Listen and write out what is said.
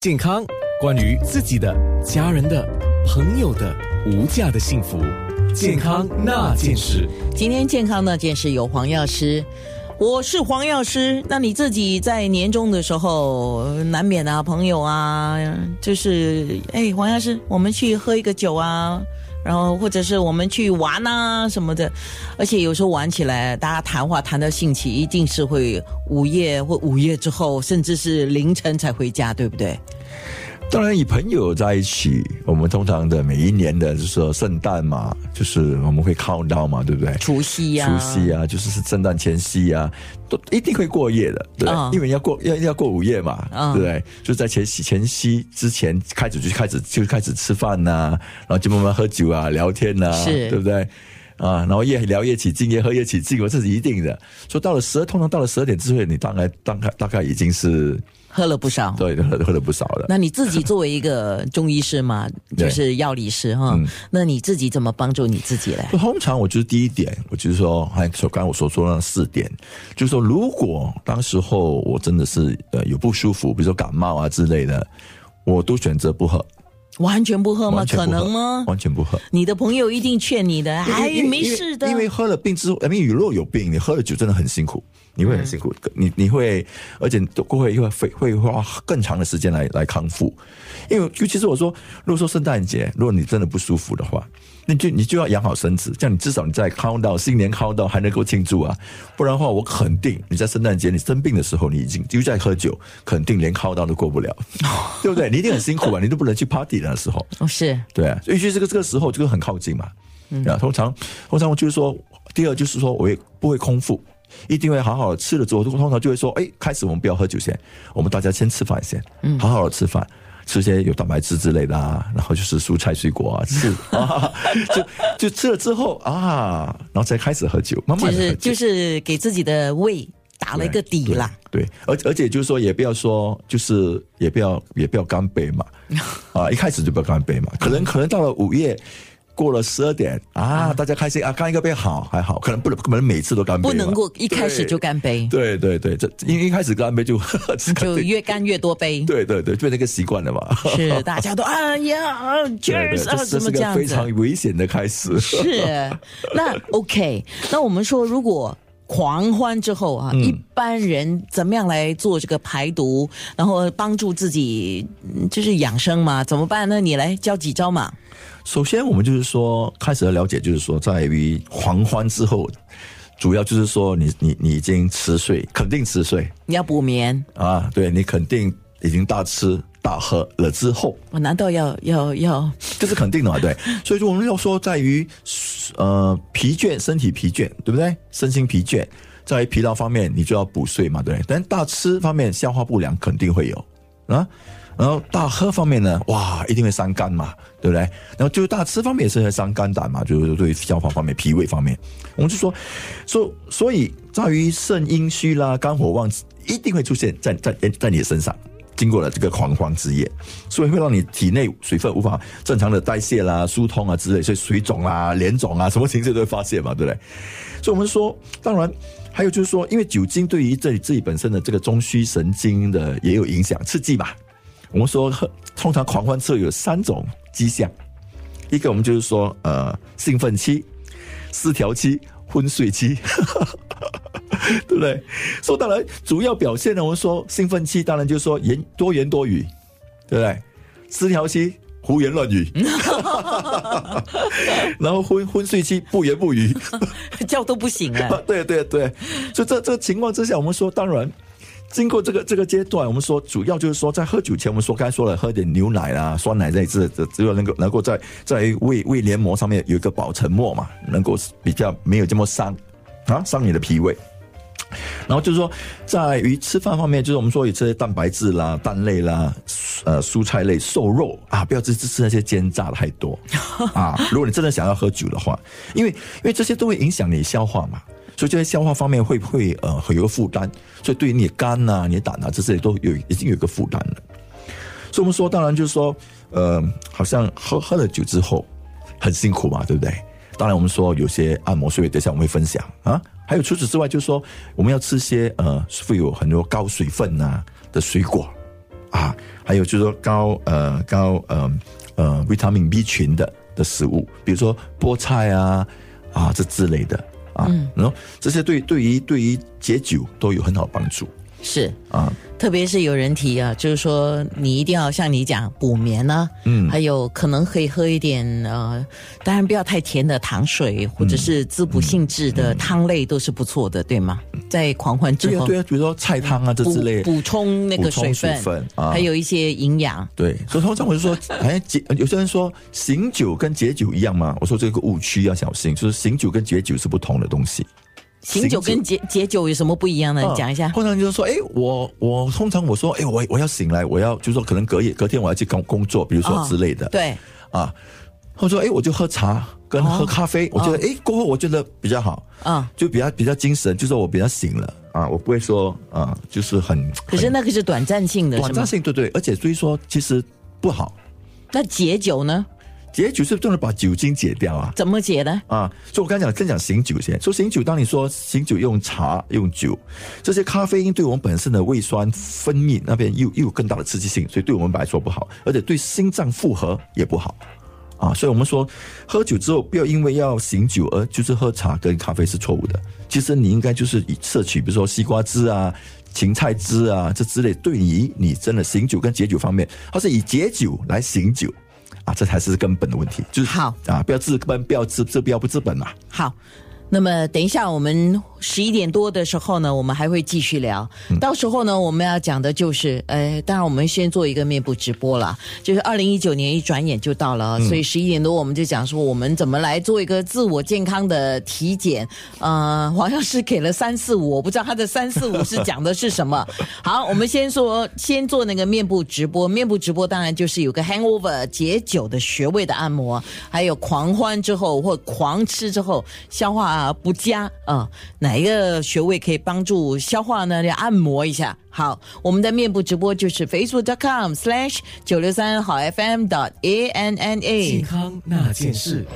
健康，关于自己的、家人的、朋友的无价的幸福，健康那件事。今天健康那件事有黄药师，我是黄药师。那你自己在年终的时候，难免啊，朋友啊，就是哎，黄药师，我们去喝一个酒啊。然后或者是我们去玩啊什么的，而且有时候玩起来，大家谈话谈到兴起，一定是会午夜或午夜之后，甚至是凌晨才回家，对不对？当然，与朋友在一起，我们通常的每一年的，就是说圣诞嘛，就是我们会靠到嘛，对不对？除夕呀，除夕啊，就是是圣诞前夕啊，都一定会过夜的，对，因为要过要要过午夜嘛，对不对？就在前夕前夕之前开始就开始就开始吃饭呐，然后就慢慢喝酒啊，聊天呐，是，对不对？啊，然后越聊越起劲，越喝越起劲，我这是一定的。说到了十二，通常到了十二点之后，你大概大概大概已经是。喝了不少，对，喝喝了不少了。那你自己作为一个中医师嘛，就是药理师哈，那你自己怎么帮助你自己嘞？通常我就是第一点，我就是说，还说刚刚我所说的那四点，就是说，如果当时候我真的是呃有不舒服，比如说感冒啊之类的，我都选择不喝。完全不喝吗？可能吗？完全不喝。你的朋友一定劝你的，哎，没事的。因为喝了病之后，因为雨若有病，你喝了酒真的很辛苦，你会很辛苦。你你会，而且都会又会会花更长的时间来来康复。因为尤其是我说，如果说圣诞节，如果你真的不舒服的话。你就你就要养好身子，这样你至少你在康到新年康到还能够庆祝啊，不然的话，我肯定你在圣诞节你生病的时候，你已经又在喝酒，肯定连康到都过不了，对不对？你一定很辛苦啊，你都不能去 party 的时候，是，对啊，尤其这个这个时候，这个很靠近嘛，啊，通常通常就是说，第二就是说，我也不会空腹，一定会好好的吃了之后，通常就会说，哎，开始我们不要喝酒先，我们大家先吃饭先，嗯，好好的吃饭。吃些有蛋白质之类的啊，然后就是蔬菜水果啊，吃 啊，就就吃了之后啊，然后再开始喝酒，慢慢就是就是给自己的胃打了一个底啦。对，而而且就是说，也不要说，就是也不要也不要干杯嘛，啊，一开始就不要干杯嘛，可能可能到了午夜。过了十二点啊，大家开心啊，干一个杯好还好，可能不能不能每次都干杯，不能够一开始就干杯。对对对，这因为一开始干杯就 就越干越多杯。对对对，变成一个习惯了嘛。是 大家都啊呀，Cheers 啊，怎么这样子？非常危险的开始。是那 OK，那我们说如果狂欢之后啊，一般人怎么样来做这个排毒，然后帮助自己就是养生嘛？怎么办呢？你来教几招嘛？首先，我们就是说，开始的了解，就是说，在于狂欢之后，主要就是说，你你你已经迟睡，肯定迟睡，你要补眠啊，对你肯定已经大吃大喝了之后，我难道要要要？这是肯定的嘛？对，所以说我们要说，在于呃疲倦，身体疲倦，对不对？身心疲倦，在于疲劳方面，你就要补睡嘛，对。但大吃方面，消化不良肯定会有啊。然后大喝方面呢，哇，一定会伤肝嘛，对不对？然后就是大吃方面也是会伤肝胆嘛，就是对消化方面、脾胃方面，我们就说，所所以在于肾阴虚啦、肝火旺，一定会出现在在在你的身上。经过了这个狂欢之夜，所以会让你体内水分无法正常的代谢啦、疏通啊之类，所以水肿啊、脸肿啊，什么情绪都会发现嘛，对不对？所以我们说，当然还有就是说，因为酒精对于这里自己本身的这个中枢神经的也有影响、刺激嘛。我们说，通常狂欢之后有三种迹象，一个我们就是说，呃，兴奋期、失调期、昏睡期，对不对？说当然，主要表现呢，我们说兴奋期，当然就是说言多言多语，对不对？失调期胡言乱语，然后昏昏睡期不言不语，叫都不醒啊！对对对，就这这个情况之下，我们说当然。经过这个这个阶段，我们说主要就是说，在喝酒前，我们说刚才说了，喝点牛奶啦、酸奶这这这，只有能够能够在在胃胃黏膜上面有一个保存膜嘛，能够比较没有这么伤啊，伤你的脾胃。然后就是说，在于吃饭方面，就是我们说有这些蛋白质啦、蛋类啦、呃蔬菜类、瘦肉啊，不要吃吃那些煎炸的太多 啊。如果你真的想要喝酒的话，因为因为这些都会影响你消化嘛。所以，在消化方面会不会呃会有个负担？所以，对于你的肝呐、你的胆啊这些都有已经有一个负担了。所以，我们说，当然就是说，呃，好像喝喝了酒之后很辛苦嘛，对不对？当然，我们说有些按摩，穴位等下我们会分享啊。还有除此之外，就是说我们要吃些呃，富有很多高水分呐的水果啊，还有就是说高呃高呃呃维他命 B 群的的食物，比如说菠菜啊啊这之类的啊，然后这些对对于对于解酒都有很好帮助是。啊。特别是有人提啊，就是说你一定要像你讲补眠呢、嗯还有可能可以喝一点呃，当然不要太甜的糖水，或者是滋补性质的汤类都是不错的，对吗？在狂欢之后，对啊比如说菜汤啊这之类。补充那个水分，水分啊还有一些营养。对，所以通常我就说，哎，解有些人说醒酒跟解酒一样吗？我说这个误区要小心，就是醒酒跟解酒是不同的东西。醒酒跟解解酒有什么不一样呢？你讲一下。通常就是说，哎，我我通常我说，哎，我我要醒来，我要就是说，可能隔夜隔天我要去工工作，比如说哦之类的，对，啊，或者说，哎，我就喝茶跟喝咖啡，我觉得，哎，过后我觉得比较好，啊、就比较比较精神，就是我比较醒了啊，我不会说啊，就是很可是那个是短暂性的，短暂？性对对，而且所以说其实不好，那解酒呢？解酒是不是能把酒精解掉啊。怎么解呢？啊，所以我刚才讲，先讲醒酒先。说醒酒，当你说醒酒用茶用酒，这些咖啡因对我们本身的胃酸分泌那边又又有更大的刺激性，所以对我们来说不好，而且对心脏负荷也不好。啊，所以我们说喝酒之后不要因为要醒酒而就是喝茶跟咖啡是错误的。其实你应该就是以摄取，比如说西瓜汁啊、芹菜汁啊这之类，对于你真的醒酒跟解酒方面，它是以解酒来醒酒。啊，这才是根本的问题，就是好啊，不要治本，不要治治标不治本嘛。好，那么等一下我们十一点多的时候呢，我们还会继续聊。到时候呢，我们要讲的就是，呃，当然我们先做一个面部直播了，就是二零一九年一转眼就到了，所以十一点多我们就讲说我们怎么来做一个自我健康的体检。呃，黄药师给了三四五，我不知道他的三四五是讲的是什么。好，我们先说，先做那个面部直播。面部直播当然就是有个 hangover 解酒的穴位的按摩，还有狂欢之后或狂吃之后消化不加啊、哪一个穴位可以帮助消化呢？要按摩一下。好，我们的面部直播就是 facebook.com slash 九六三好 FM.dot.a.n.n.a 健。康那件事。